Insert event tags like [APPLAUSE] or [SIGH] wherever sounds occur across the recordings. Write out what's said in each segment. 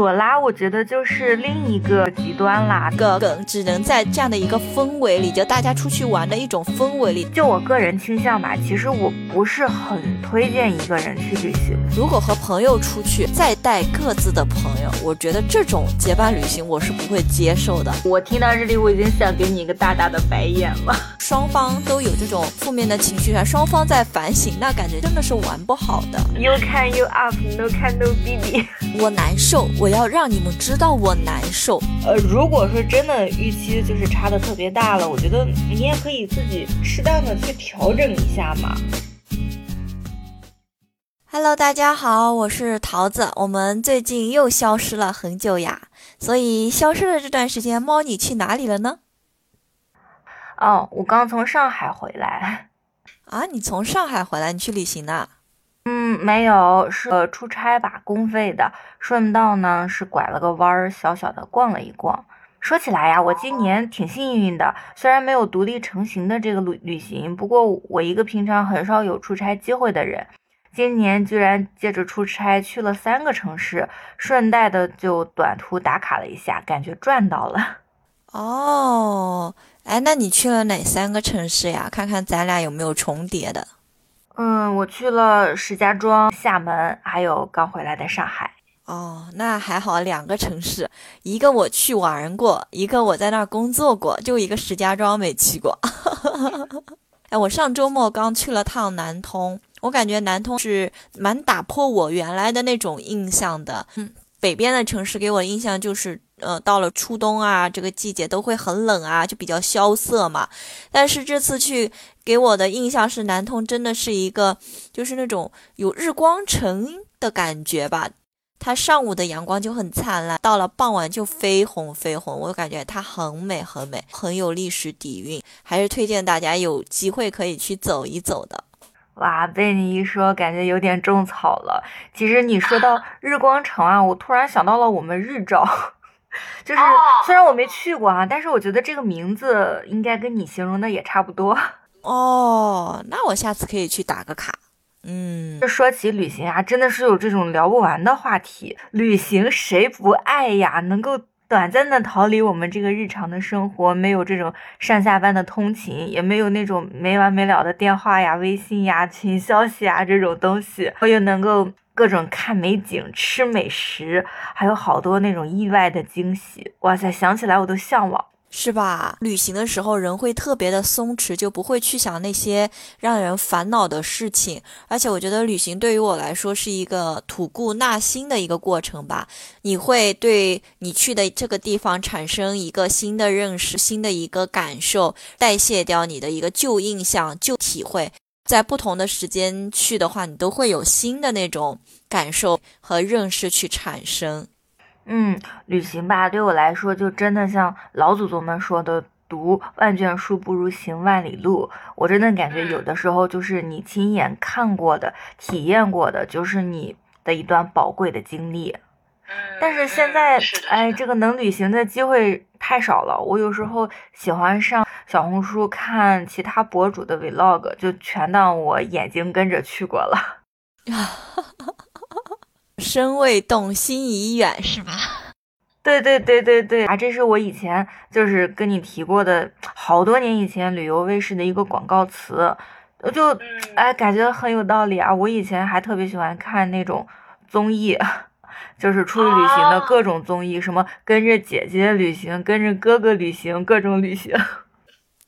朵拉，我觉得就是另一个极端啦。个梗只能在这样的一个氛围里，就大家出去玩的一种氛围里。就我个人倾向吧，其实我不是很推荐一个人去旅行。如果和朋友出去，再带各自的朋友，我觉得这种结伴旅行我是不会接受的。我听到这里，我已经想给你一个大大的白眼了。双方都有这种负面的情绪啊，双方在反省，那感觉真的是玩不好的。You can you up, no can no baby。[LAUGHS] 我难受，我要让你们知道我难受。呃，如果说真的预期就是差的特别大了，我觉得你也可以自己适当的去调整一下嘛。Hello，大家好，我是桃子。我们最近又消失了很久呀，所以消失的这段时间，猫你去哪里了呢？哦，我刚从上海回来。啊，你从上海回来，你去旅行呢？嗯，没有，是呃出差吧，公费的。顺道呢是拐了个弯儿，小小的逛了一逛。说起来呀，我今年挺幸运的，虽然没有独立成行的这个旅旅行，不过我一个平常很少有出差机会的人，今年居然借着出差去了三个城市，顺带的就短途打卡了一下，感觉赚到了。[LAUGHS] 哦，哎，那你去了哪三个城市呀？看看咱俩有没有重叠的。嗯，我去了石家庄、厦门，还有刚回来的上海。哦，那还好，两个城市，一个我去玩过，一个我在那儿工作过，就一个石家庄没去过。[LAUGHS] 哎，我上周末刚去了趟南通，我感觉南通是蛮打破我原来的那种印象的。嗯，北边的城市给我印象就是。呃，到了初冬啊，这个季节都会很冷啊，就比较萧瑟嘛。但是这次去给我的印象是，南通真的是一个，就是那种有日光城的感觉吧。它上午的阳光就很灿烂，到了傍晚就绯红绯红，我感觉它很美很美，很有历史底蕴，还是推荐大家有机会可以去走一走的。哇，被你一说，感觉有点种草了。其实你说到 [LAUGHS] 日光城啊，我突然想到了我们日照。[LAUGHS] 就是虽然我没去过啊，但是我觉得这个名字应该跟你形容的也差不多 [LAUGHS] 哦。那我下次可以去打个卡。嗯，这说起旅行啊，真的是有这种聊不完的话题。旅行谁不爱呀？能够短暂的逃离我们这个日常的生活，没有这种上下班的通勤，也没有那种没完没了的电话呀、微信呀、群消息啊这种东西，我又能够。各种看美景、吃美食，还有好多那种意外的惊喜，哇塞！想起来我都向往，是吧？旅行的时候人会特别的松弛，就不会去想那些让人烦恼的事情。而且我觉得旅行对于我来说是一个吐故纳新的一个过程吧。你会对你去的这个地方产生一个新的认识、新的一个感受，代谢掉你的一个旧印象、旧体会。在不同的时间去的话，你都会有新的那种感受和认识去产生。嗯，旅行吧，对我来说就真的像老祖宗们说的“读万卷书不如行万里路”。我真的感觉有的时候就是你亲眼看过的、体验过的，就是你的一段宝贵的经历。但是现在，哎，这个能旅行的机会太少了。我有时候喜欢上小红书看其他博主的 vlog，就全当我眼睛跟着去过了。[LAUGHS] 身未动，心已远，是吧？对对对对对啊！这是我以前就是跟你提过的，好多年以前旅游卫视的一个广告词，我就哎感觉很有道理啊。我以前还特别喜欢看那种综艺。[LAUGHS] 就是出去旅行的各种综艺，什么跟着姐姐旅行，跟着哥哥旅行，各种旅行。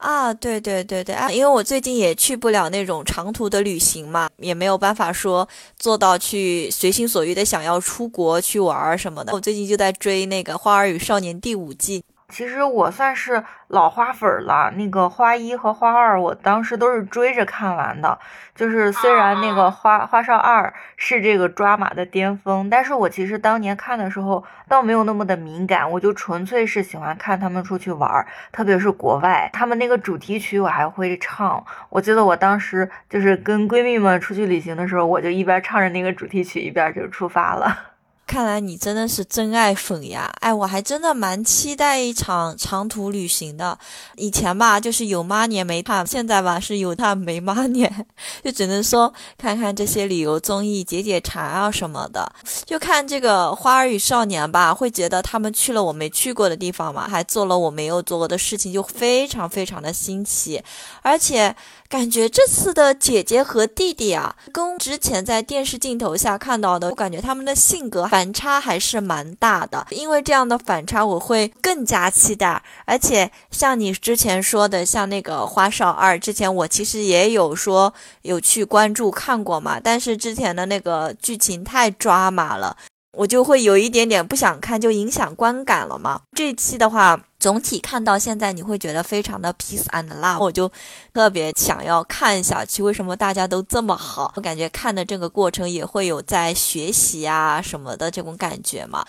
啊，对对对对啊！因为我最近也去不了那种长途的旅行嘛，也没有办法说做到去随心所欲的想要出国去玩什么的。我最近就在追那个《花儿与少年》第五季。其实我算是老花粉了，那个花一和花二，我当时都是追着看完的。就是虽然那个花花少二是这个抓马的巅峰，但是我其实当年看的时候倒没有那么的敏感，我就纯粹是喜欢看他们出去玩，特别是国外，他们那个主题曲我还会唱。我记得我当时就是跟闺蜜们出去旅行的时候，我就一边唱着那个主题曲，一边就出发了。看来你真的是真爱粉呀！哎，我还真的蛮期待一场长途旅行的。以前吧，就是有妈年没探；现在吧，是有探没妈年，[LAUGHS] 就只能说看看这些旅游综艺解解馋啊什么的。就看这个《花儿与少年》吧，会觉得他们去了我没去过的地方嘛，还做了我没有做过的事情，就非常非常的新奇，而且。感觉这次的姐姐和弟弟啊，跟之前在电视镜头下看到的，我感觉他们的性格反差还是蛮大的。因为这样的反差，我会更加期待。而且像你之前说的，像那个花少二，之前我其实也有说有去关注看过嘛，但是之前的那个剧情太抓马了。我就会有一点点不想看，就影响观感了嘛。这期的话，总体看到现在，你会觉得非常的 peace and love，我就特别想要看下去。为什么大家都这么好？我感觉看的这个过程也会有在学习啊什么的这种感觉嘛。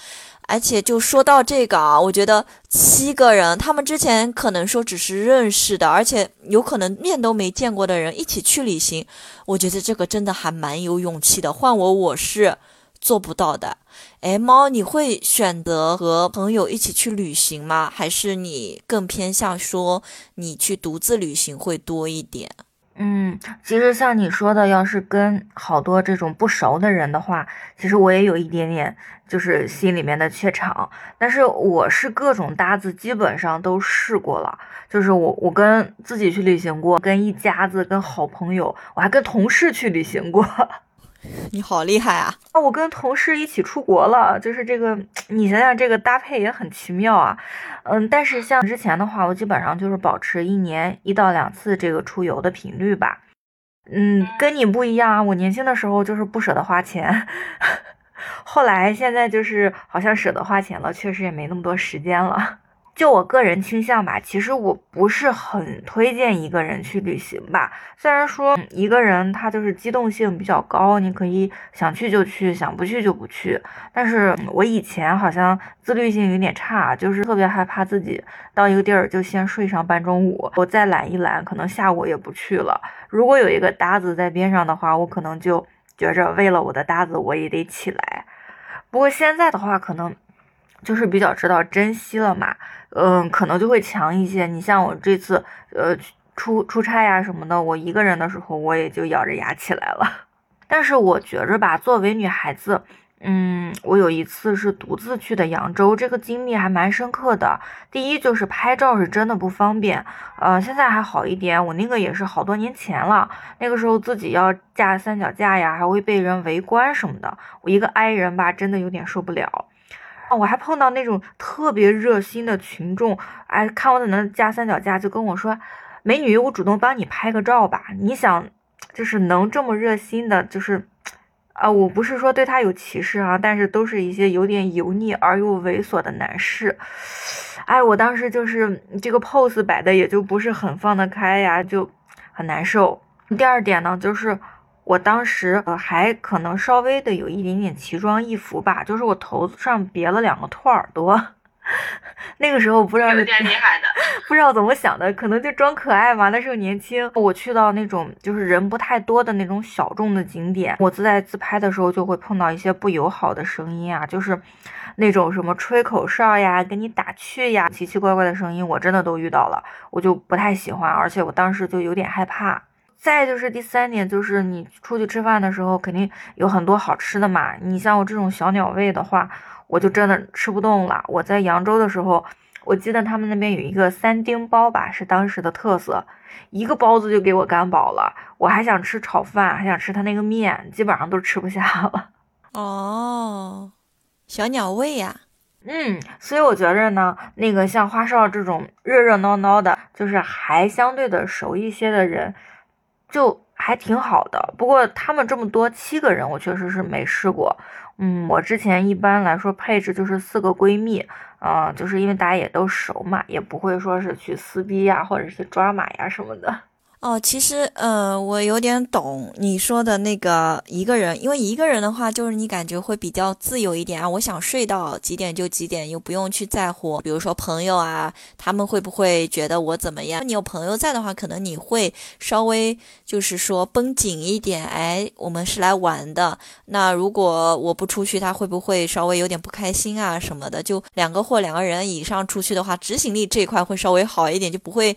而且就说到这个啊，我觉得七个人，他们之前可能说只是认识的，而且有可能面都没见过的人一起去旅行，我觉得这个真的还蛮有勇气的。换我，我是。做不到的，哎，猫，你会选择和朋友一起去旅行吗？还是你更偏向说你去独自旅行会多一点？嗯，其实像你说的，要是跟好多这种不熟的人的话，其实我也有一点点就是心里面的怯场。但是我是各种搭子基本上都试过了，就是我我跟自己去旅行过，跟一家子，跟好朋友，我还跟同事去旅行过。[LAUGHS] 你好厉害啊！啊，我跟同事一起出国了，就是这个，你想想这个搭配也很奇妙啊。嗯，但是像之前的话，我基本上就是保持一年一到两次这个出游的频率吧。嗯，跟你不一样啊，我年轻的时候就是不舍得花钱，[LAUGHS] 后来现在就是好像舍得花钱了，确实也没那么多时间了。就我个人倾向吧，其实我不是很推荐一个人去旅行吧。虽然说一个人他就是机动性比较高，你可以想去就去，想不去就不去。但是我以前好像自律性有点差，就是特别害怕自己到一个地儿就先睡上半中午，我再懒一懒，可能下午也不去了。如果有一个搭子在边上的话，我可能就觉着为了我的搭子我也得起来。不过现在的话，可能。就是比较知道珍惜了嘛，嗯，可能就会强一些。你像我这次，呃，出出差呀什么的，我一个人的时候，我也就咬着牙起来了。[LAUGHS] 但是我觉着吧，作为女孩子，嗯，我有一次是独自去的扬州，这个经历还蛮深刻的。第一就是拍照是真的不方便，呃，现在还好一点。我那个也是好多年前了，那个时候自己要架三脚架呀，还会被人围观什么的。我一个 i 人吧，真的有点受不了。我还碰到那种特别热心的群众，哎，看我在那架三脚架，就跟我说：“美女，我主动帮你拍个照吧。”你想，就是能这么热心的，就是啊，我不是说对他有歧视啊，但是都是一些有点油腻而又猥琐的男士。哎，我当时就是这个 pose 摆的也就不是很放得开呀，就很难受。第二点呢，就是。我当时呃还可能稍微的有一点点奇装异服吧，就是我头上别了两个兔耳朵，[LAUGHS] 那个时候不知道有点厉害的，不知道怎么想的，可能就装可爱嘛。那时候年轻，我去到那种就是人不太多的那种小众的景点，我自带自拍的时候就会碰到一些不友好的声音啊，就是那种什么吹口哨呀、跟你打趣呀、奇奇怪怪的声音，我真的都遇到了，我就不太喜欢，而且我当时就有点害怕。再就是第三点，就是你出去吃饭的时候，肯定有很多好吃的嘛。你像我这种小鸟胃的话，我就真的吃不动了。我在扬州的时候，我记得他们那边有一个三丁包吧，是当时的特色，一个包子就给我干饱了。我还想吃炒饭，还想吃他那个面，基本上都吃不下了。[LAUGHS] 哦，小鸟胃呀，嗯，所以我觉着呢，那个像花少这种热热闹闹的，就是还相对的熟一些的人。就还挺好的，不过他们这么多七个人，我确实是没试过。嗯，我之前一般来说配置就是四个闺蜜，啊，就是因为大家也都熟嘛，也不会说是去撕逼呀，或者是抓马呀什么的。哦，其实，呃，我有点懂你说的那个一个人，因为一个人的话，就是你感觉会比较自由一点啊。我想睡到几点就几点，又不用去在乎，比如说朋友啊，他们会不会觉得我怎么样？你有朋友在的话，可能你会稍微就是说绷紧一点，哎，我们是来玩的。那如果我不出去，他会不会稍微有点不开心啊什么的？就两个或两个人以上出去的话，执行力这一块会稍微好一点，就不会。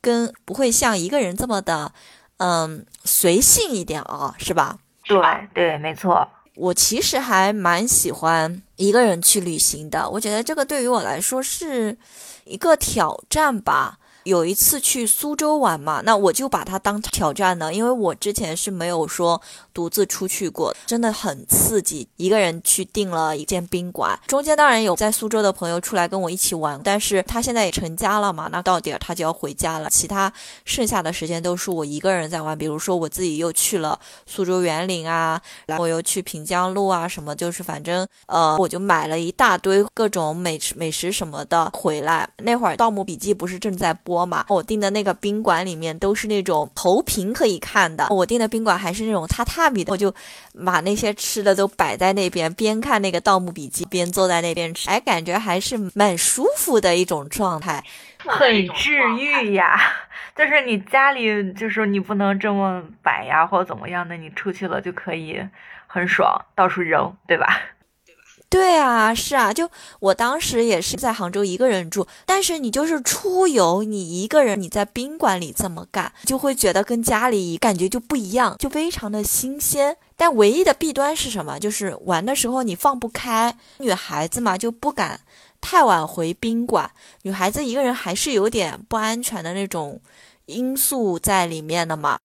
跟不会像一个人这么的，嗯，随性一点啊，是吧？对对，没错。我其实还蛮喜欢一个人去旅行的，我觉得这个对于我来说是一个挑战吧。有一次去苏州玩嘛，那我就把它当挑战呢，因为我之前是没有说独自出去过，真的很刺激。一个人去订了一间宾馆，中间当然有在苏州的朋友出来跟我一起玩，但是他现在也成家了嘛，那到点他就要回家了，其他剩下的时间都是我一个人在玩。比如说我自己又去了苏州园林啊，然后我又去平江路啊，什么就是反正呃，我就买了一大堆各种美食美食什么的回来。那会儿《盗墓笔记》不是正在。播嘛，我订的那个宾馆里面都是那种投屏可以看的。我订的宾馆还是那种榻榻米的，我就把那些吃的都摆在那边，边看那个《盗墓笔记》，边坐在那边吃，哎，感觉还是蛮舒服的一种状态，很治愈呀。[LAUGHS] 就是你家里就是你不能这么摆呀，或者怎么样的，你出去了就可以很爽，到处扔，对吧？对啊，是啊，就我当时也是在杭州一个人住，但是你就是出游，你一个人你在宾馆里这么干，就会觉得跟家里感觉就不一样，就非常的新鲜。但唯一的弊端是什么？就是玩的时候你放不开，女孩子嘛就不敢太晚回宾馆，女孩子一个人还是有点不安全的那种因素在里面的嘛。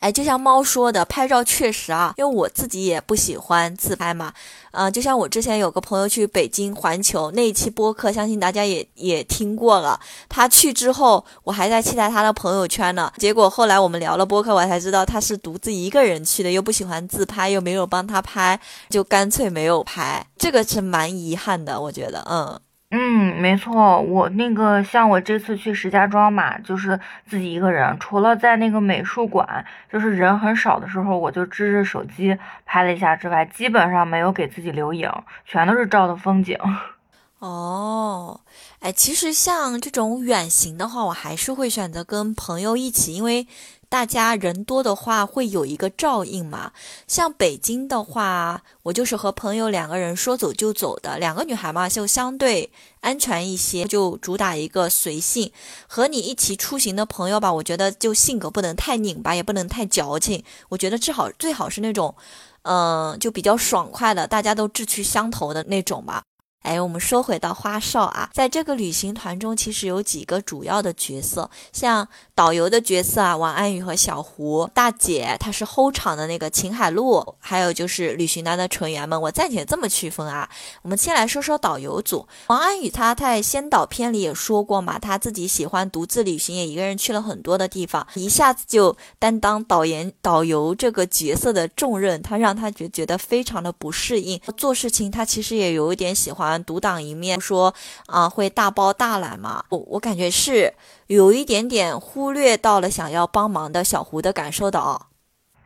哎，就像猫说的，拍照确实啊，因为我自己也不喜欢自拍嘛。嗯，就像我之前有个朋友去北京环球那一期播客，相信大家也也听过了。他去之后，我还在期待他的朋友圈呢。结果后来我们聊了播客，我才知道他是独自一个人去的，又不喜欢自拍，又没有帮他拍，就干脆没有拍。这个是蛮遗憾的，我觉得，嗯。嗯，没错，我那个像我这次去石家庄嘛，就是自己一个人，除了在那个美术馆，就是人很少的时候，我就支着手机拍了一下之外，基本上没有给自己留影，全都是照的风景。[LAUGHS] 哦，哎，其实像这种远行的话，我还是会选择跟朋友一起，因为。大家人多的话会有一个照应嘛？像北京的话，我就是和朋友两个人说走就走的，两个女孩嘛，就相对安全一些，就主打一个随性。和你一起出行的朋友吧，我觉得就性格不能太拧巴，也不能太矫情。我觉得最好最好是那种，嗯，就比较爽快的，大家都志趣相投的那种吧。哎，我们说回到花少啊，在这个旅行团中，其实有几个主要的角色，像导游的角色啊，王安宇和小胡大姐，她是后场的那个秦海璐，还有就是旅行团的成员们，我暂且这么区分啊。我们先来说说导游组，王安宇他在先导片里也说过嘛，他自己喜欢独自旅行，也一个人去了很多的地方，一下子就担当导演导游这个角色的重任，他让他觉觉得非常的不适应，做事情他其实也有一点喜欢。独当一面，说啊会大包大揽嘛？我我感觉是有一点点忽略到了想要帮忙的小胡的感受的啊。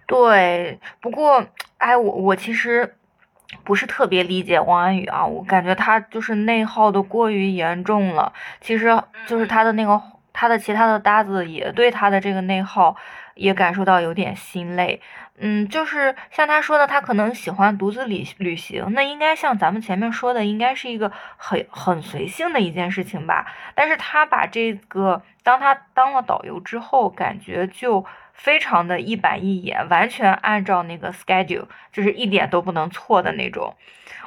对，不过哎，我我其实不是特别理解王安宇啊，我感觉他就是内耗的过于严重了。其实就是他的那个他的其他的搭子也对他的这个内耗也感受到有点心累。嗯，就是像他说的，他可能喜欢独自旅旅行，那应该像咱们前面说的，应该是一个很很随性的一件事情吧。但是他把这个，当他当了导游之后，感觉就非常的一板一眼，完全按照那个 schedule，就是一点都不能错的那种。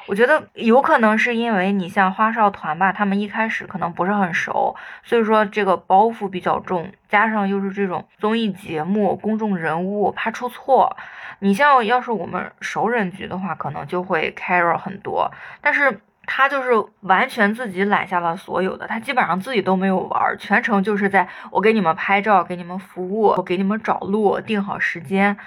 我觉得有可能是因为你像花少团吧，他们一开始可能不是很熟，所以说这个包袱比较重，加上又是这种综艺节目，公众人物怕出错。你像要是我们熟人局的话，可能就会 care 很多，但是他就是完全自己揽下了所有的，他基本上自己都没有玩，全程就是在我给你们拍照，给你们服务，我给你们找路，定好时间。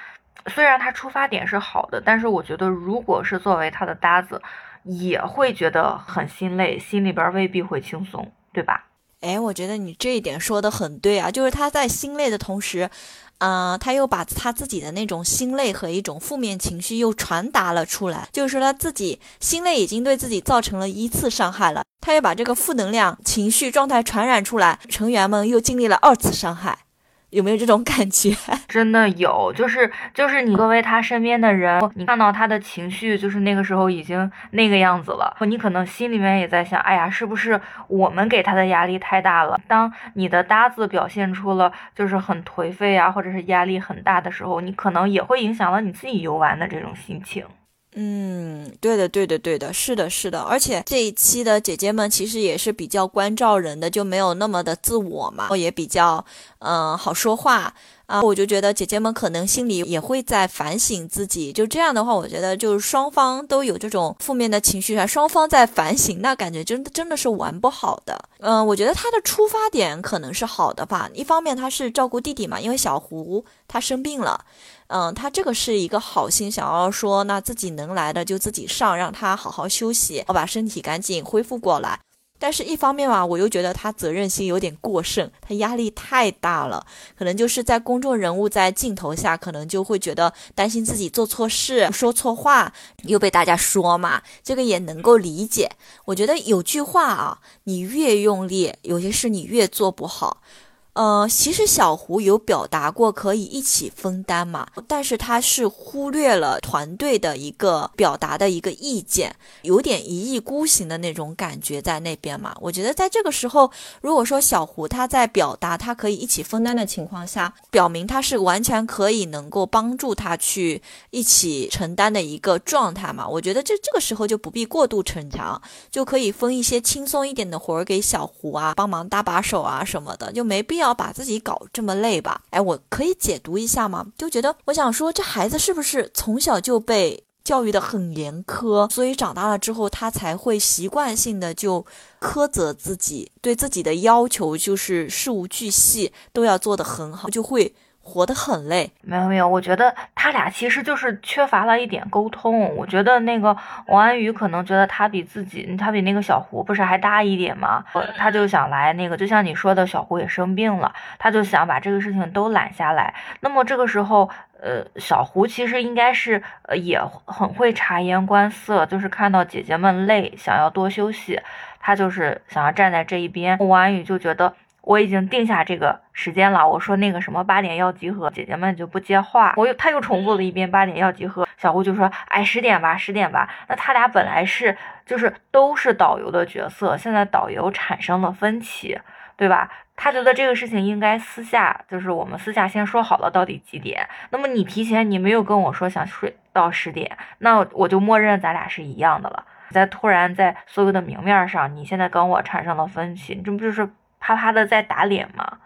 虽然他出发点是好的，但是我觉得，如果是作为他的搭子，也会觉得很心累，心里边未必会轻松，对吧？哎，我觉得你这一点说的很对啊，就是他在心累的同时，嗯，他又把他自己的那种心累和一种负面情绪又传达了出来，就是说他自己心累已经对自己造成了一次伤害了，他又把这个负能量情绪状态传染出来，成员们又经历了二次伤害。有没有这种感觉？[LAUGHS] 真的有，就是就是你作为他身边的人，你看到他的情绪，就是那个时候已经那个样子了，你可能心里面也在想，哎呀，是不是我们给他的压力太大了？当你的搭子表现出了就是很颓废啊，或者是压力很大的时候，你可能也会影响了你自己游玩的这种心情。嗯，对的，对的，对的，是的，是的，而且这一期的姐姐们其实也是比较关照人的，就没有那么的自我嘛，也比较嗯好说话。啊，我就觉得姐姐们可能心里也会在反省自己，就这样的话，我觉得就是双方都有这种负面的情绪啊，双方在反省，那感觉真的真的是玩不好的。嗯，我觉得他的出发点可能是好的吧，一方面他是照顾弟弟嘛，因为小胡他生病了。嗯，他这个是一个好心，想要说，那自己能来的就自己上，让他好好休息，我把身体赶紧恢复过来。但是，一方面吧，我又觉得他责任心有点过剩，他压力太大了，可能就是在公众人物在镜头下，可能就会觉得担心自己做错事、说错话，又被大家说嘛，这个也能够理解。我觉得有句话啊，你越用力，有些事你越做不好。呃，其实小胡有表达过可以一起分担嘛，但是他是忽略了团队的一个表达的一个意见，有点一意孤行的那种感觉在那边嘛。我觉得在这个时候，如果说小胡他在表达他可以一起分担的情况下，表明他是完全可以能够帮助他去一起承担的一个状态嘛。我觉得这这个时候就不必过度逞强，就可以分一些轻松一点的活儿给小胡啊，帮忙搭把手啊什么的，就没必要。要把自己搞这么累吧？哎，我可以解读一下吗？就觉得我想说，这孩子是不是从小就被教育的很严苛，所以长大了之后，他才会习惯性的就苛责自己，对自己的要求就是事无巨细都要做得很好，就会。活得很累，没有没有，我觉得他俩其实就是缺乏了一点沟通。我觉得那个王安宇可能觉得他比自己，他比那个小胡不是还大一点吗？他就想来那个，就像你说的，小胡也生病了，他就想把这个事情都揽下来。那么这个时候，呃，小胡其实应该是呃也很会察言观色，就是看到姐姐们累，想要多休息，他就是想要站在这一边。王安宇就觉得。我已经定下这个时间了。我说那个什么八点要集合，姐姐们就不接话。我又他又重复了一遍八点要集合。小胡就说哎十点吧十点吧。那他俩本来是就是都是导游的角色，现在导游产生了分歧，对吧？他觉得这个事情应该私下，就是我们私下先说好了到底几点。那么你提前你没有跟我说想睡到十点，那我就默认咱俩是一样的了。在突然在所有的明面上，你现在跟我产生了分歧，这不就是？啪啪的在打脸嘛？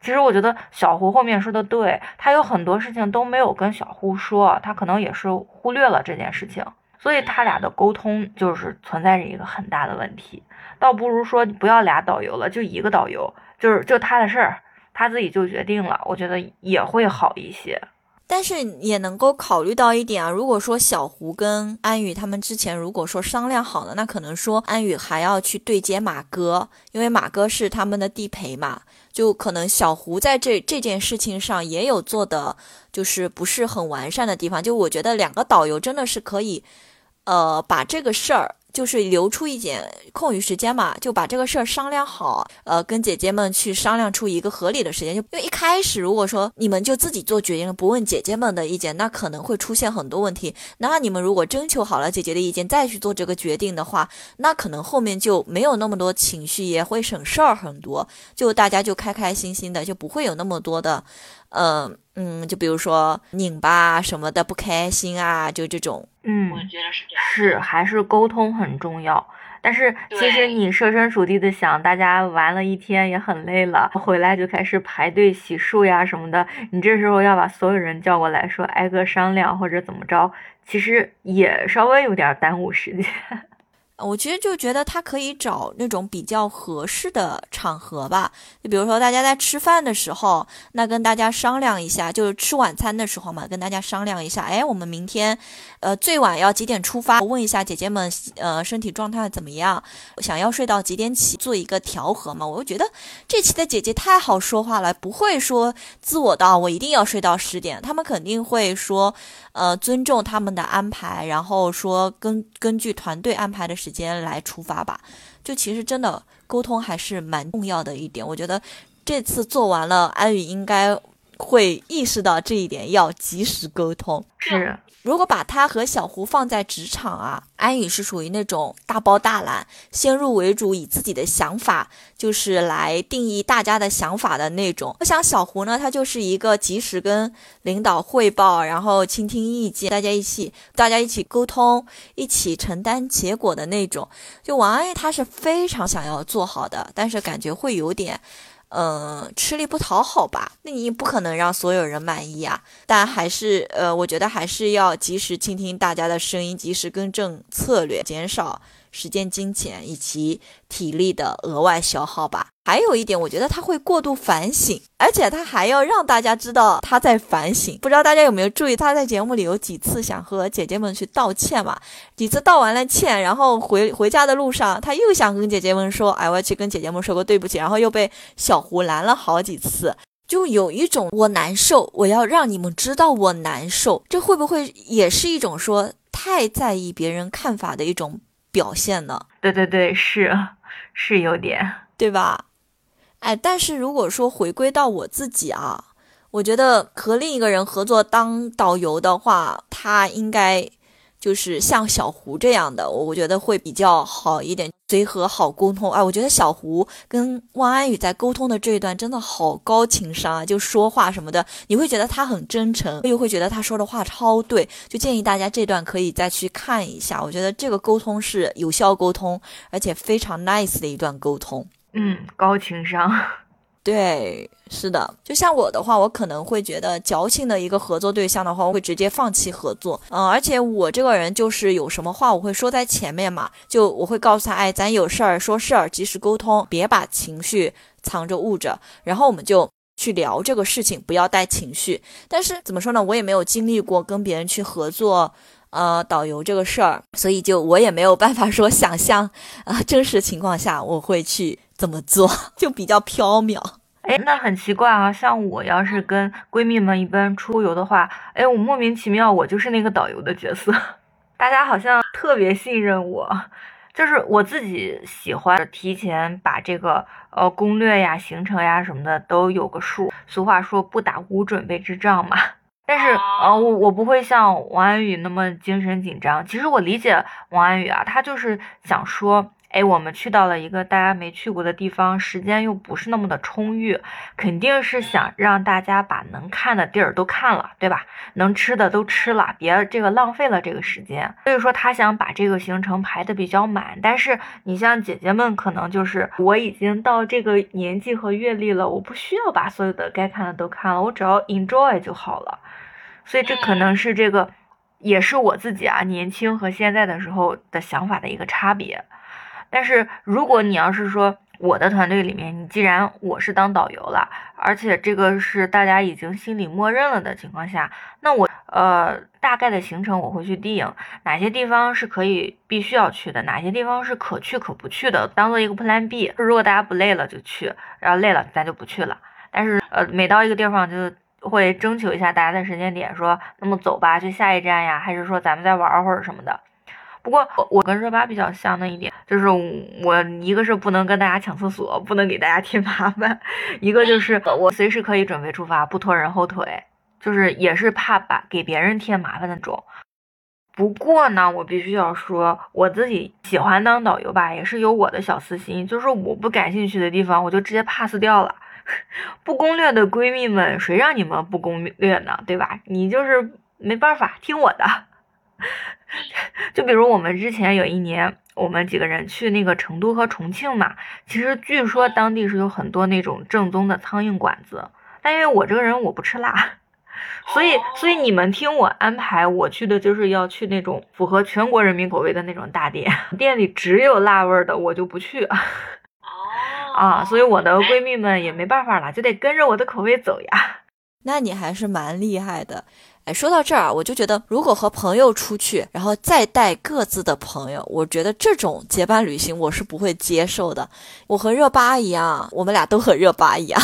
其实我觉得小胡后面说的对，他有很多事情都没有跟小胡说，他可能也是忽略了这件事情，所以他俩的沟通就是存在着一个很大的问题。倒不如说不要俩导游了，就一个导游，就是就他的事儿，他自己就决定了，我觉得也会好一些。但是也能够考虑到一点啊，如果说小胡跟安宇他们之前如果说商量好了，那可能说安宇还要去对接马哥，因为马哥是他们的地陪嘛，就可能小胡在这这件事情上也有做的就是不是很完善的地方。就我觉得两个导游真的是可以，呃，把这个事儿。就是留出一点空余时间嘛，就把这个事儿商量好，呃，跟姐姐们去商量出一个合理的时间。就因为一开始如果说你们就自己做决定，不问姐姐们的意见，那可能会出现很多问题。那你们如果征求好了姐姐的意见再去做这个决定的话，那可能后面就没有那么多情绪，也会省事儿很多。就大家就开开心心的，就不会有那么多的，呃。嗯，就比如说拧巴什么的不开心啊，就这种。嗯，我觉得是这样。是，还是沟通很重要。但是其实你设身处地的想，大家玩了一天也很累了，回来就开始排队洗漱呀什么的。你这时候要把所有人叫过来说挨个商量或者怎么着，其实也稍微有点耽误时间。我其实就觉得他可以找那种比较合适的场合吧，就比如说大家在吃饭的时候，那跟大家商量一下，就是吃晚餐的时候嘛，跟大家商量一下，哎，我们明天，呃，最晚要几点出发？问一下姐姐们，呃，身体状态怎么样？想要睡到几点起？做一个调和嘛。我就觉得这期的姐姐太好说话了，不会说自我到我一定要睡到十点，他们肯定会说，呃，尊重他们的安排，然后说根根据团队安排的时。间来出发吧，就其实真的沟通还是蛮重要的一点。我觉得这次做完了，安宇应该会意识到这一点，要及时沟通。是。如果把他和小胡放在职场啊，安宇是属于那种大包大揽、先入为主，以自己的想法就是来定义大家的想法的那种。我想小胡呢，他就是一个及时跟领导汇报，然后倾听意见，大家一起大家一起沟通，一起承担结果的那种。就王安宇他是非常想要做好的，但是感觉会有点。嗯，吃力不讨好吧？那你不可能让所有人满意啊。但还是，呃，我觉得还是要及时倾听大家的声音，及时更正策略，减少。时间、金钱以及体力的额外消耗吧。还有一点，我觉得他会过度反省，而且他还要让大家知道他在反省。不知道大家有没有注意，他在节目里有几次想和姐姐们去道歉嘛？几次道完了歉，然后回回家的路上，他又想跟姐姐们说：“哎，我要去跟姐姐们说个对不起。”然后又被小胡拦了好几次，就有一种我难受，我要让你们知道我难受。这会不会也是一种说太在意别人看法的一种？表现呢？对对对，是是有点，对吧？哎，但是如果说回归到我自己啊，我觉得和另一个人合作当导游的话，他应该。就是像小胡这样的，我我觉得会比较好一点，随和好沟通。啊，我觉得小胡跟汪安宇在沟通的这一段真的好高情商啊，就说话什么的，你会觉得他很真诚，又会觉得他说的话超对。就建议大家这段可以再去看一下，我觉得这个沟通是有效沟通，而且非常 nice 的一段沟通。嗯，高情商。对，是的，就像我的话，我可能会觉得矫情的一个合作对象的话，我会直接放弃合作。嗯，而且我这个人就是有什么话我会说在前面嘛，就我会告诉他，哎，咱有事儿说事儿，及时沟通，别把情绪藏着捂着，然后我们就去聊这个事情，不要带情绪。但是怎么说呢，我也没有经历过跟别人去合作，呃，导游这个事儿，所以就我也没有办法说想象啊，真实情况下我会去。怎么做 [LAUGHS] 就比较飘渺，哎，那很奇怪啊。像我要是跟闺蜜们一般出游的话，哎，我莫名其妙我就是那个导游的角色，[LAUGHS] 大家好像特别信任我，就是我自己喜欢提前把这个呃攻略呀、行程呀什么的都有个数。俗话说不打无准备之仗嘛。但是呃，我我不会像王安宇那么精神紧张。其实我理解王安宇啊，他就是想说。哎，我们去到了一个大家没去过的地方，时间又不是那么的充裕，肯定是想让大家把能看的地儿都看了，对吧？能吃的都吃了，别这个浪费了这个时间。所以说他想把这个行程排的比较满。但是你像姐姐们，可能就是我已经到这个年纪和阅历了，我不需要把所有的该看的都看了，我只要 enjoy 就好了。所以这可能是这个，也是我自己啊年轻和现在的时候的想法的一个差别。但是如果你要是说我的团队里面，你既然我是当导游了，而且这个是大家已经心里默认了的情况下，那我呃大概的行程我会去定哪些地方是可以必须要去的，哪些地方是可去可不去的，当做一个 Plan B。如果大家不累了就去，然后累了咱就不去了。但是呃每到一个地方就会征求一下大家的时间点，说那么走吧，去下一站呀，还是说咱们再玩会儿什么的。不过我跟热巴比较像的一点，就是我一个是不能跟大家抢厕所，不能给大家添麻烦；一个就是 [LAUGHS] 我随时可以准备出发，不拖人后腿，就是也是怕把给别人添麻烦那种。不过呢，我必须要说，我自己喜欢当导游吧，也是有我的小私心，就是我不感兴趣的地方，我就直接 pass 掉了。[LAUGHS] 不攻略的闺蜜们，谁让你们不攻略呢？对吧？你就是没办法听我的。[LAUGHS] 就比如我们之前有一年，我们几个人去那个成都和重庆嘛，其实据说当地是有很多那种正宗的苍蝇馆子，但因为我这个人我不吃辣，所以，所以你们听我安排，我去的就是要去那种符合全国人民口味的那种大店，[LAUGHS] 店里只有辣味儿的，我就不去。哦，啊，所以我的闺蜜们也没办法了，就得跟着我的口味走呀。那你还是蛮厉害的。哎，说到这儿，我就觉得，如果和朋友出去，然后再带各自的朋友，我觉得这种结伴旅行我是不会接受的。我和热巴一样，我们俩都和热巴一样，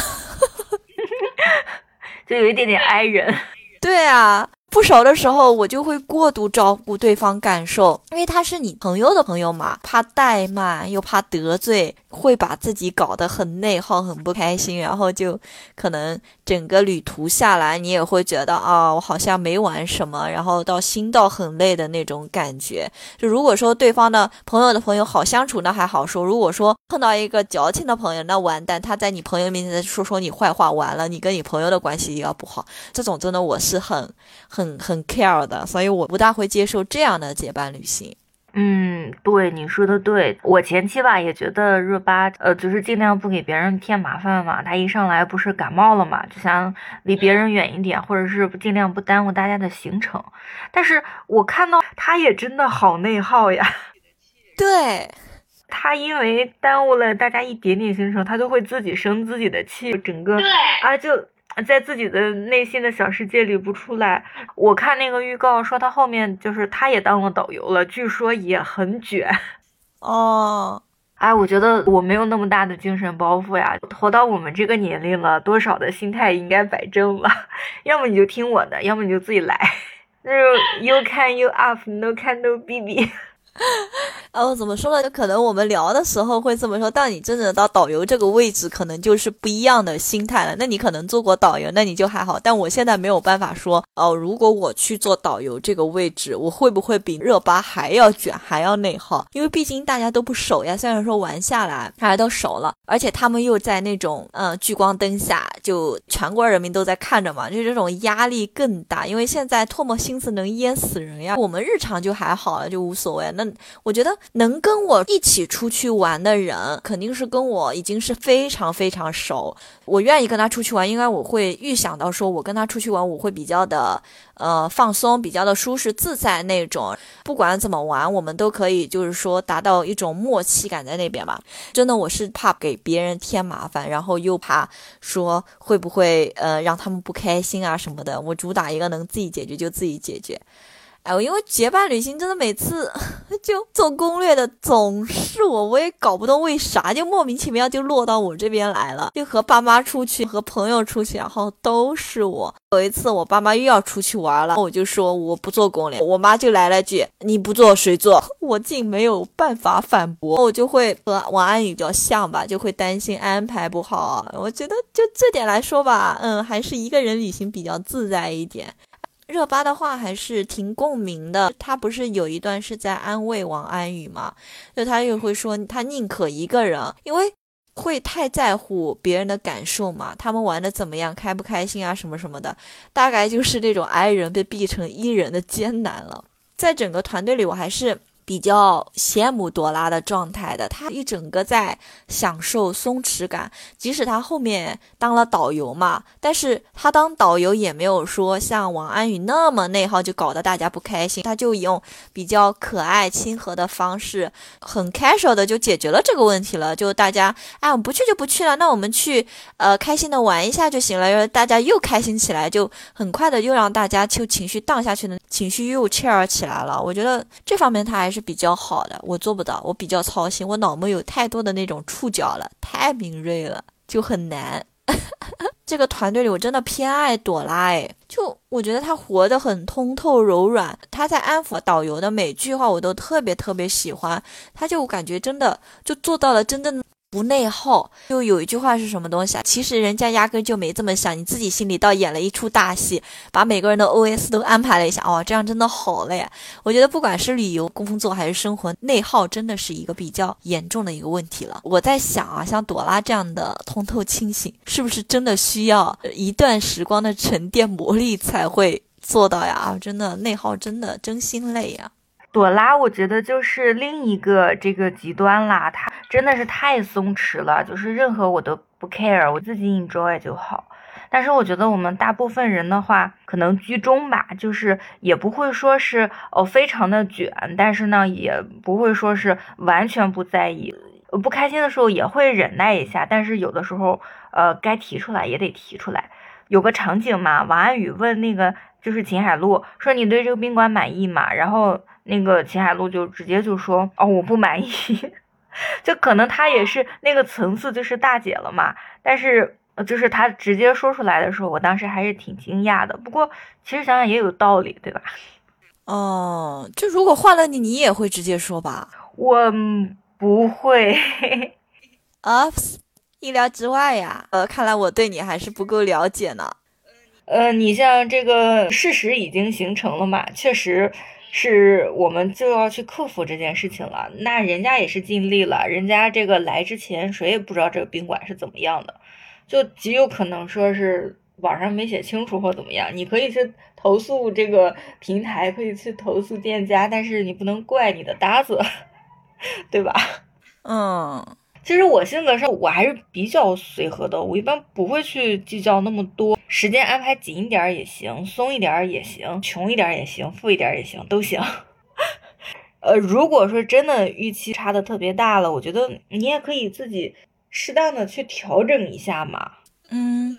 [LAUGHS] 就有一点点挨人。[LAUGHS] 对啊。不熟的时候，我就会过度照顾对方感受，因为他是你朋友的朋友嘛，怕怠慢又怕得罪，会把自己搞得很内耗、很不开心，然后就可能整个旅途下来，你也会觉得啊，我好像没玩什么，然后到心到很累的那种感觉。就如果说对方的朋友的朋友好相处，那还好说；如果说碰到一个矫情的朋友，那完蛋，他在你朋友面前说说你坏话，完了，你跟你朋友的关系也要不好。这种真的我是很很。[LAUGHS] 很 care 的，所以我不大会接受这样的结伴旅行。嗯，对，你说的对。我前期吧也觉得热巴，呃，就是尽量不给别人添麻烦嘛。他一上来不是感冒了嘛，就想离别人远一点，或者是尽量不耽误大家的行程。但是我看到他也真的好内耗呀。[LAUGHS] 对，他因为耽误了大家一点点行程，他就会自己生自己的气，整个啊就。在自己的内心的小世界里不出来。我看那个预告说他后面就是他也当了导游了，据说也很卷。[LAUGHS] 哦，哎，我觉得我没有那么大的精神包袱呀。活到我们这个年龄了，多少的心态应该摆正了。[LAUGHS] 要么你就听我的，要么你就自己来。那 [LAUGHS] 就 you can you up，no can no baby。[LAUGHS] 哦，怎么说呢？就可能我们聊的时候会这么说，但你真正到导游这个位置，可能就是不一样的心态了。那你可能做过导游，那你就还好。但我现在没有办法说，哦，如果我去做导游这个位置，我会不会比热巴还要卷，还要内耗？因为毕竟大家都不熟呀。虽然说玩下来大家都熟了，而且他们又在那种嗯聚光灯下，就全国人民都在看着嘛，就这种压力更大。因为现在唾沫星子能淹死人呀。我们日常就还好了，就无所谓。那我觉得。能跟我一起出去玩的人，肯定是跟我已经是非常非常熟。我愿意跟他出去玩，应该我会预想到，说我跟他出去玩，我会比较的呃放松，比较的舒适自在那种。不管怎么玩，我们都可以就是说达到一种默契感在那边吧。真的，我是怕给别人添麻烦，然后又怕说会不会呃让他们不开心啊什么的。我主打一个能自己解决就自己解决。哎，因为结伴旅行真的每次 [LAUGHS] 就做攻略的总是我，我也搞不懂为啥，就莫名其妙就落到我这边来了。就和爸妈出去，和朋友出去，然后都是我。有一次我爸妈又要出去玩了，我就说我不做攻略，我妈就来了句你不做谁做？[LAUGHS] 我竟没有办法反驳，我就会和王安宇比较像吧，就会担心安排不好。我觉得就这点来说吧，嗯，还是一个人旅行比较自在一点。热巴的话还是挺共鸣的，他不是有一段是在安慰王安宇吗？就他又会说他宁可一个人，因为会太在乎别人的感受嘛。他们玩的怎么样，开不开心啊，什么什么的，大概就是那种 I 人被逼成 E 人的艰难了。在整个团队里，我还是。比较羡慕朵拉的状态的，她一整个在享受松弛感，即使她后面当了导游嘛，但是她当导游也没有说像王安宇那么内耗，就搞得大家不开心。她就用比较可爱亲和的方式，很 casual 的就解决了这个问题了。就大家，哎，我们不去就不去了，那我们去，呃，开心的玩一下就行了。然后大家又开心起来，就很快的又让大家就情绪荡下去的情绪又 cheer 起来了。我觉得这方面他还是。是比较好的，我做不到，我比较操心，我脑门有太多的那种触角了，太敏锐了，就很难。[LAUGHS] 这个团队里，我真的偏爱朵拉，哎，就我觉得她活得很通透柔软，她在安抚导游的每句话，我都特别特别喜欢，她就感觉真的就做到了真正的。不内耗，就有一句话是什么东西啊？其实人家压根就没这么想，你自己心里倒演了一出大戏，把每个人的 OS 都安排了一下，哦，这样真的好累。我觉得不管是旅游、工作还是生活，内耗真的是一个比较严重的一个问题了。我在想啊，像朵拉这样的通透清醒，是不是真的需要一段时光的沉淀磨砺才会做到呀？啊，真的内耗真的真心累呀。朵拉，我觉得就是另一个这个极端啦，她真的是太松弛了，就是任何我都不 care，我自己 enjoy 就好。但是我觉得我们大部分人的话，可能居中吧，就是也不会说是哦非常的卷，但是呢也不会说是完全不在意，不开心的时候也会忍耐一下，但是有的时候呃该提出来也得提出来。有个场景嘛，王安宇问那个就是秦海璐说你对这个宾馆满意吗？然后那个秦海璐就直接就说哦我不满意，就可能她也是那个层次就是大姐了嘛，但是。呃，就是她直接说出来的时候，我当时还是挺惊讶的。不过其实想想也有道理，对吧？哦，就如果换了你，你也会直接说吧？我不会。啊，意料之外呀。呃，看来我对你还是不够了解呢。呃，你像这个事实已经形成了嘛，确实是我们就要去克服这件事情了。那人家也是尽力了，人家这个来之前谁也不知道这个宾馆是怎么样的。就极有可能说是网上没写清楚或怎么样，你可以去投诉这个平台，可以去投诉店家，但是你不能怪你的搭子，[LAUGHS] 对吧？嗯，其实我性格上我还是比较随和的，我一般不会去计较那么多，时间安排紧一点也行，松一点也行，穷一点也行，富一点也行，都行。[LAUGHS] 呃，如果说真的预期差的特别大了，我觉得你也可以自己。适当的去调整一下嘛，嗯，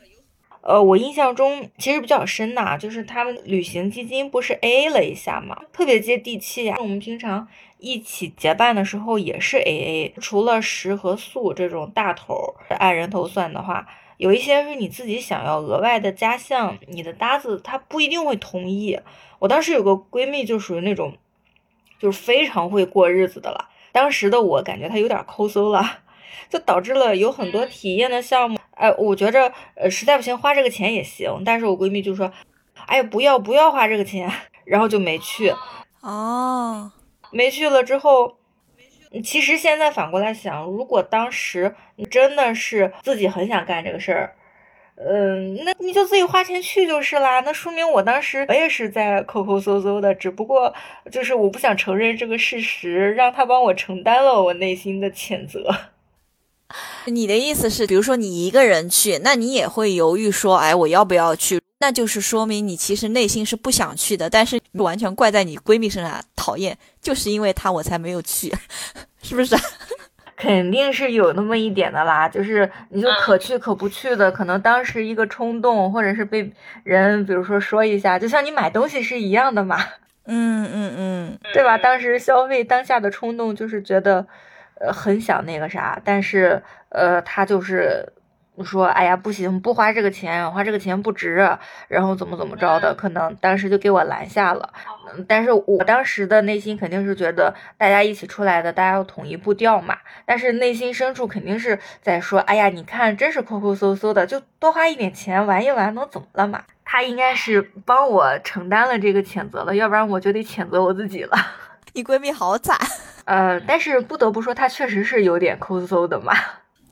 呃，我印象中其实比较深呐，就是他们旅行基金不是 A A 了一下嘛，特别接地气呀。我们平常一起结伴的时候也是 A A，除了食和宿这种大头按人头算的话，有一些是你自己想要额外的加项，你的搭子他不一定会同意。我当时有个闺蜜就属于那种，就是非常会过日子的了，当时的我感觉她有点抠搜了。就导致了有很多体验的项目，哎，我觉着，呃，实在不行花这个钱也行。但是我闺蜜就说，哎，不要不要花这个钱，然后就没去。哦，没去了之后，其实现在反过来想，如果当时真的是自己很想干这个事儿，嗯，那你就自己花钱去就是啦。那说明我当时我也是在抠抠搜搜的，只不过就是我不想承认这个事实，让他帮我承担了我内心的谴责。[LAUGHS] 你的意思是，比如说你一个人去，那你也会犹豫说，哎，我要不要去？那就是说明你其实内心是不想去的，但是完全怪在你闺蜜身上，讨厌，就是因为她我才没有去，[LAUGHS] 是不是？[LAUGHS] 肯定是有那么一点的啦，就是你就可去可不去的，可能当时一个冲动，或者是被人比如说说一下，就像你买东西是一样的嘛。[LAUGHS] 嗯嗯嗯，对吧？当时消费当下的冲动就是觉得。呃，很想那个啥，但是呃，他就是说，哎呀，不行，不花这个钱，花这个钱不值，然后怎么怎么着的，可能当时就给我拦下了。但是我当时的内心肯定是觉得，大家一起出来的，大家要统一步调嘛。但是内心深处肯定是在说，哎呀，你看，真是抠抠搜搜的，就多花一点钱玩一玩，能怎么了嘛？他应该是帮我承担了这个谴责了，要不然我就得谴责我自己了。[LAUGHS] 你闺蜜好惨。呃，但是不得不说，她确实是有点抠搜的嘛。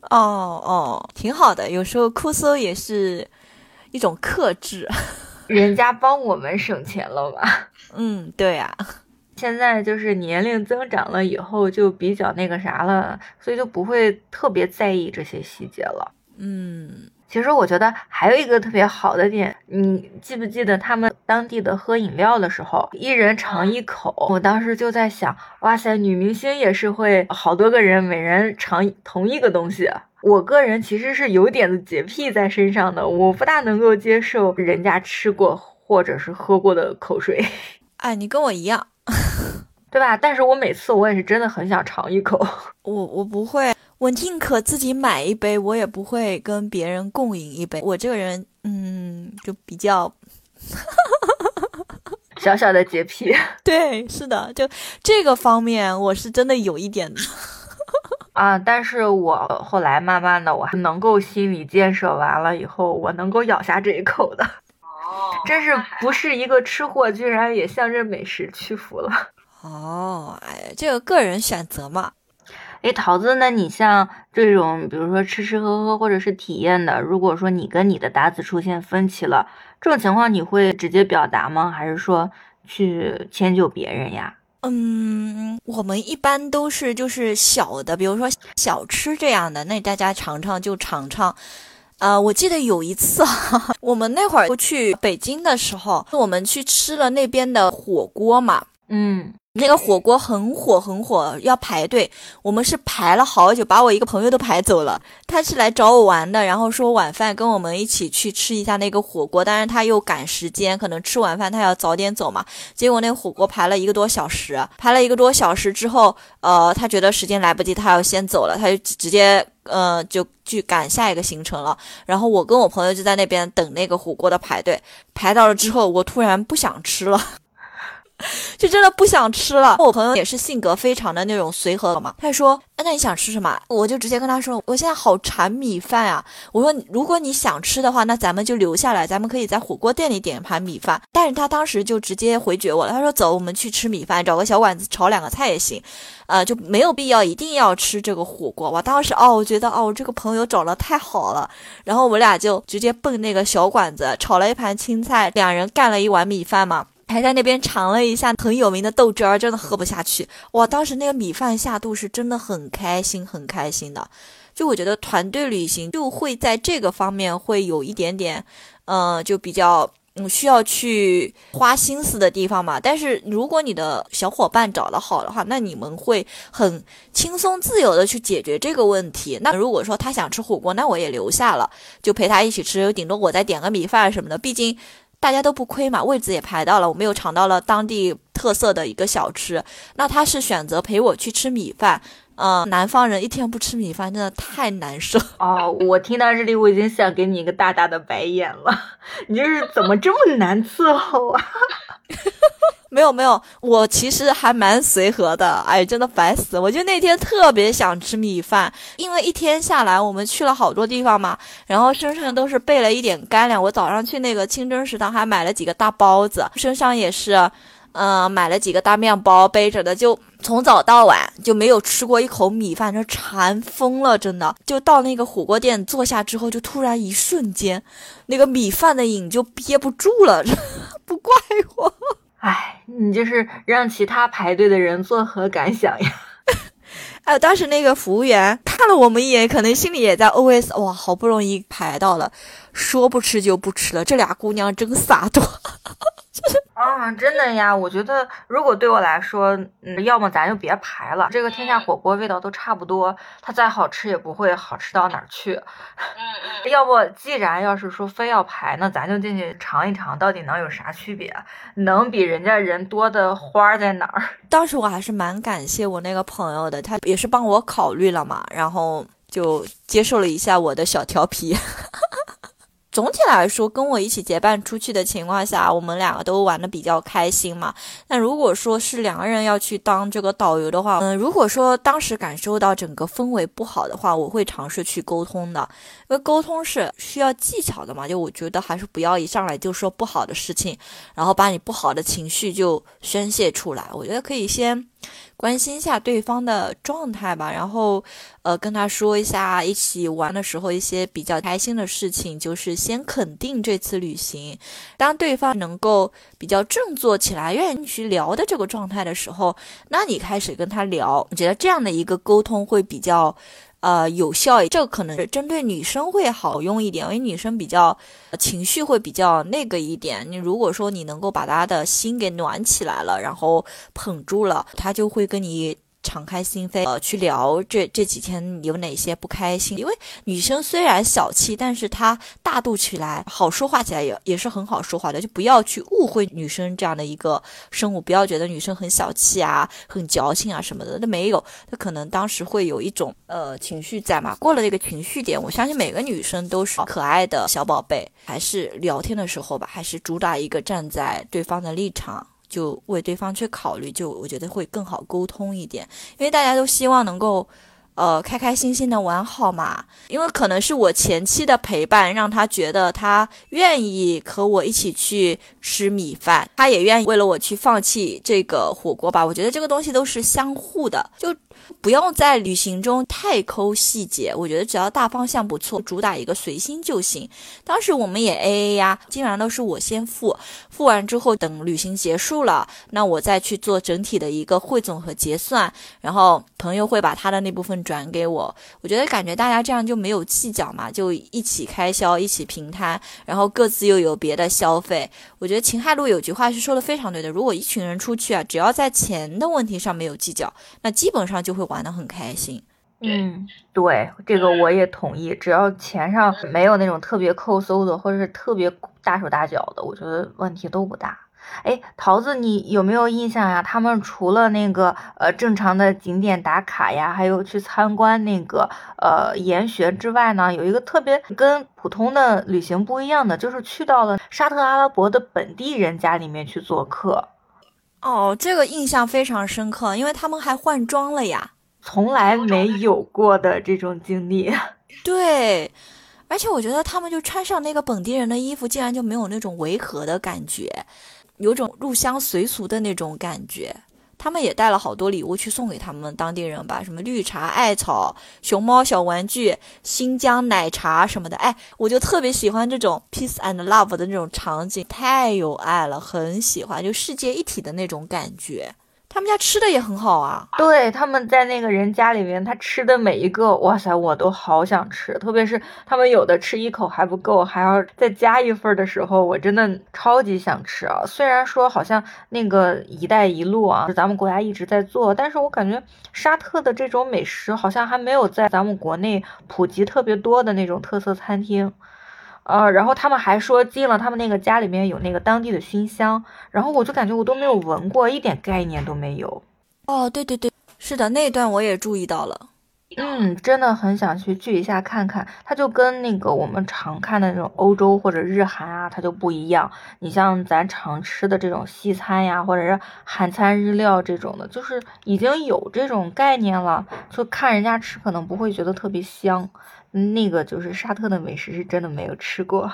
哦哦，挺好的，有时候哭搜也是一种克制。[LAUGHS] 人家帮我们省钱了嘛。嗯，对呀。现在就是年龄增长了以后，就比较那个啥了，所以就不会特别在意这些细节了。嗯。其实我觉得还有一个特别好的点，你记不记得他们当地的喝饮料的时候，一人尝一口？我当时就在想，哇塞，女明星也是会好多个人每人尝同一个东西。我个人其实是有点子洁癖在身上的，我不大能够接受人家吃过或者是喝过的口水。[LAUGHS] 哎，你跟我一样，[LAUGHS] 对吧？但是我每次我也是真的很想尝一口。[LAUGHS] 我我不会。我宁可自己买一杯，我也不会跟别人共饮一杯。我这个人，嗯，就比较 [LAUGHS] 小小的洁癖。[LAUGHS] 对，是的，就这个方面，我是真的有一点啊。但是我后来慢慢的，我还能够心理建设完了以后，我能够咬下这一口的。哦，真是不是一个吃货，居然也向着美食屈服了。[LAUGHS] 哦，哎，这个个人选择嘛。哎，桃子，那你像这种，比如说吃吃喝喝或者是体验的，如果说你跟你的搭子出现分歧了，这种情况你会直接表达吗？还是说去迁就别人呀？嗯，我们一般都是就是小的，比如说小吃这样的，那大家尝尝就尝尝。呃，我记得有一次，[LAUGHS] 我们那会儿去北京的时候，我们去吃了那边的火锅嘛，嗯。那个火锅很火很火，要排队。我们是排了好久，把我一个朋友都排走了。他是来找我玩的，然后说晚饭跟我们一起去吃一下那个火锅。但是他又赶时间，可能吃晚饭他要早点走嘛。结果那火锅排了一个多小时，排了一个多小时之后，呃，他觉得时间来不及，他要先走了，他就直接呃就去赶下一个行程了。然后我跟我朋友就在那边等那个火锅的排队，排到了之后，我突然不想吃了。[LAUGHS] 就真的不想吃了。我朋友也是性格非常的那种随和嘛，他说：“哎，那你想吃什么？”我就直接跟他说：“我现在好馋米饭啊！”我说：“如果你想吃的话，那咱们就留下来，咱们可以在火锅店里点一盘米饭。”但是他当时就直接回绝我了，他说：“走，我们去吃米饭，找个小馆子炒两个菜也行，呃，就没有必要一定要吃这个火锅。”我当时哦，我觉得哦，我这个朋友找的太好了。然后我俩就直接奔那个小馆子炒了一盘青菜，两人干了一碗米饭嘛。还在那边尝了一下很有名的豆汁儿，真的喝不下去。哇，当时那个米饭下肚是真的很开心，很开心的。就我觉得团队旅行就会在这个方面会有一点点，嗯，就比较嗯需要去花心思的地方嘛。但是如果你的小伙伴找得好的话，那你们会很轻松自由的去解决这个问题。那如果说他想吃火锅，那我也留下了，就陪他一起吃，顶多我再点个米饭什么的。毕竟。大家都不亏嘛，位置也排到了，我们又尝到了当地特色的一个小吃。那他是选择陪我去吃米饭，嗯，南方人一天不吃米饭真的太难受哦。我听到这里，我已经想给你一个大大的白眼了，[LAUGHS] 你这是怎么这么难伺候啊？[LAUGHS] 没有没有，我其实还蛮随和的。哎，真的烦死！我就那天特别想吃米饭，因为一天下来我们去了好多地方嘛，然后身上都是备了一点干粮。我早上去那个清真食堂还买了几个大包子，身上也是，嗯，买了几个大面包背着的，就从早到晚就没有吃过一口米饭，这馋疯了，真的。就到那个火锅店坐下之后，就突然一瞬间，那个米饭的瘾就憋不住了，你就是让其他排队的人作何感想呀？[LAUGHS] 哎，当时那个服务员看了我们一眼，可能心里也在 OS：哇，好不容易排到了，说不吃就不吃了，这俩姑娘真洒脱。[LAUGHS] 啊，真的呀！我觉得如果对我来说，嗯，要么咱就别排了。这个天下火锅味道都差不多，它再好吃也不会好吃到哪儿去。嗯嗯。[LAUGHS] 要不，既然要是说非要排，那咱就进去尝一尝，到底能有啥区别？能比人家人多的花在哪儿？[LAUGHS] 当时我还是蛮感谢我那个朋友的，他也是帮我考虑了嘛，然后就接受了一下我的小调皮。总体来说，跟我一起结伴出去的情况下，我们两个都玩的比较开心嘛。那如果说是两个人要去当这个导游的话，嗯，如果说当时感受到整个氛围不好的话，我会尝试去沟通的，因为沟通是需要技巧的嘛。就我觉得还是不要一上来就说不好的事情，然后把你不好的情绪就宣泄出来。我觉得可以先。关心一下对方的状态吧，然后，呃，跟他说一下一起玩的时候一些比较开心的事情，就是先肯定这次旅行。当对方能够比较振作起来，愿意去聊的这个状态的时候，那你开始跟他聊，我觉得这样的一个沟通会比较。呃，有效，这个可能是针对女生会好用一点，因为女生比较情绪会比较那个一点。你如果说你能够把她的心给暖起来了，然后捧住了，她就会跟你。敞开心扉，呃，去聊这这几天有哪些不开心。因为女生虽然小气，但是她大度起来，好说话起来也也是很好说话的。就不要去误会女生这样的一个生物，不要觉得女生很小气啊，很矫情啊什么的。那没有，她可能当时会有一种呃情绪在嘛。过了那个情绪点，我相信每个女生都是可爱的小宝贝。还是聊天的时候吧，还是主打一个站在对方的立场。就为对方去考虑，就我觉得会更好沟通一点，因为大家都希望能够，呃，开开心心的玩好嘛。因为可能是我前期的陪伴，让他觉得他愿意和我一起去吃米饭，他也愿意为了我去放弃这个火锅吧。我觉得这个东西都是相互的，就。不用在旅行中太抠细节，我觉得只要大方向不错，主打一个随心就行。当时我们也 A A 呀，基本上都是我先付，付完之后等旅行结束了，那我再去做整体的一个汇总和结算，然后朋友会把他的那部分转给我。我觉得感觉大家这样就没有计较嘛，就一起开销，一起平摊，然后各自又有别的消费。我觉得秦海路有句话是说的非常对的，如果一群人出去啊，只要在钱的问题上没有计较，那基本上就会玩的很开心。嗯，对，这个我也同意。只要钱上没有那种特别抠搜的，或者是特别大手大脚的，我觉得问题都不大。哎，桃子，你有没有印象呀？他们除了那个呃正常的景点打卡呀，还有去参观那个呃研学之外呢，有一个特别跟普通的旅行不一样的，就是去到了沙特阿拉伯的本地人家里面去做客。哦，这个印象非常深刻，因为他们还换装了呀，从来没有过的这种经历。对，而且我觉得他们就穿上那个本地人的衣服，竟然就没有那种违和的感觉。有种入乡随俗的那种感觉，他们也带了好多礼物去送给他们当地人吧，什么绿茶、艾草、熊猫小玩具、新疆奶茶什么的。哎，我就特别喜欢这种 peace and love 的那种场景，太有爱了，很喜欢，就世界一体的那种感觉。他们家吃的也很好啊，对，他们在那个人家里面，他吃的每一个，哇塞，我都好想吃。特别是他们有的吃一口还不够，还要再加一份的时候，我真的超级想吃啊。虽然说好像那个“一带一路”啊，咱们国家一直在做，但是我感觉沙特的这种美食好像还没有在咱们国内普及特别多的那种特色餐厅。呃，然后他们还说进了他们那个家里面有那个当地的熏香，然后我就感觉我都没有闻过，一点概念都没有。哦，对对对，是的，那段我也注意到了。嗯，真的很想去聚一下看看。它就跟那个我们常看的那种欧洲或者日韩啊，它就不一样。你像咱常吃的这种西餐呀，或者是韩餐日料这种的，就是已经有这种概念了，就看人家吃可能不会觉得特别香。那个就是沙特的美食是真的没有吃过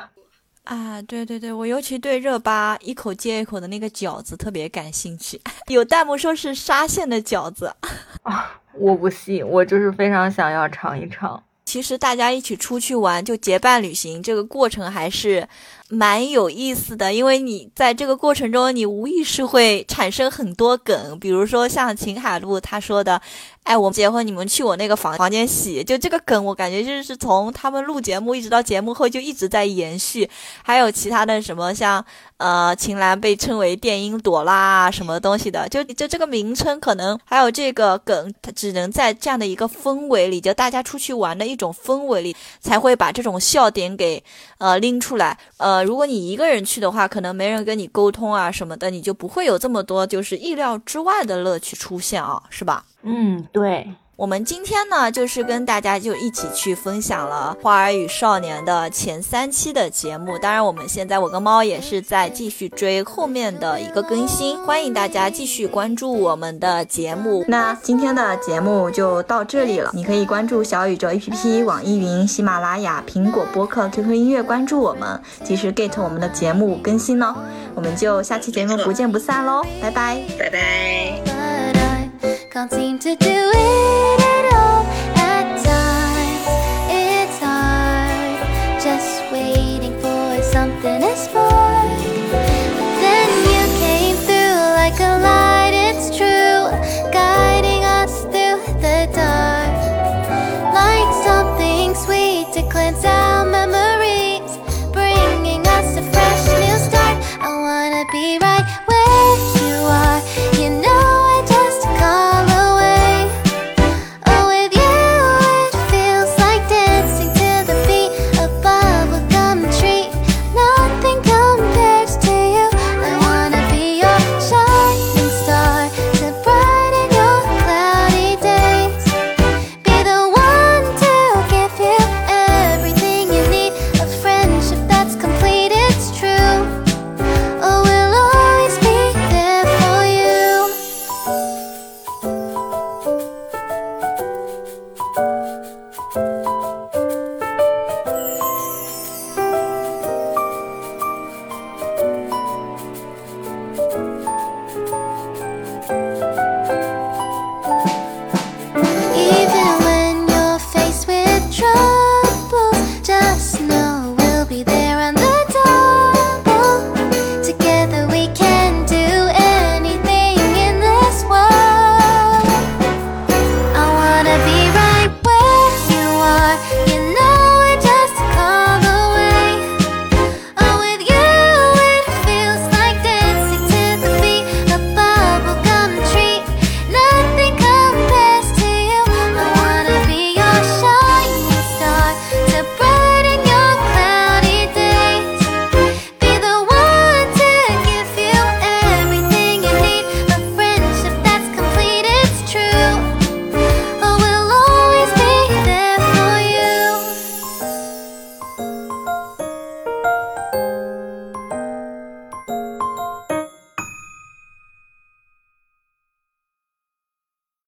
啊！对对对，我尤其对热巴一口接一口的那个饺子特别感兴趣。[LAUGHS] 有弹幕说是沙县的饺子 [LAUGHS] 啊，我不信，我就是非常想要尝一尝。其实大家一起出去玩，就结伴旅行，这个过程还是。蛮有意思的，因为你在这个过程中，你无意识会产生很多梗，比如说像秦海璐他说的，哎，我们结婚，你们去我那个房房间洗，就这个梗，我感觉就是从他们录节目一直到节目后就一直在延续。还有其他的什么像，呃，秦岚被称为电音朵拉什么东西的，就就这个名称可能还有这个梗，它只能在这样的一个氛围里，就大家出去玩的一种氛围里，才会把这种笑点给呃拎出来，呃。如果你一个人去的话，可能没人跟你沟通啊什么的，你就不会有这么多就是意料之外的乐趣出现啊，是吧？嗯，对。我们今天呢，就是跟大家就一起去分享了《花儿与少年》的前三期的节目。当然，我们现在我跟猫也是在继续追后面的一个更新，欢迎大家继续关注我们的节目。那今天的节目就到这里了，你可以关注小宇宙 APP、网易云、喜马拉雅、苹果播客、QQ 音乐，关注我们，及时 get 我们的节目更新哦。我们就下期节目不见不散喽，拜拜，拜拜。Can't seem to do it at all.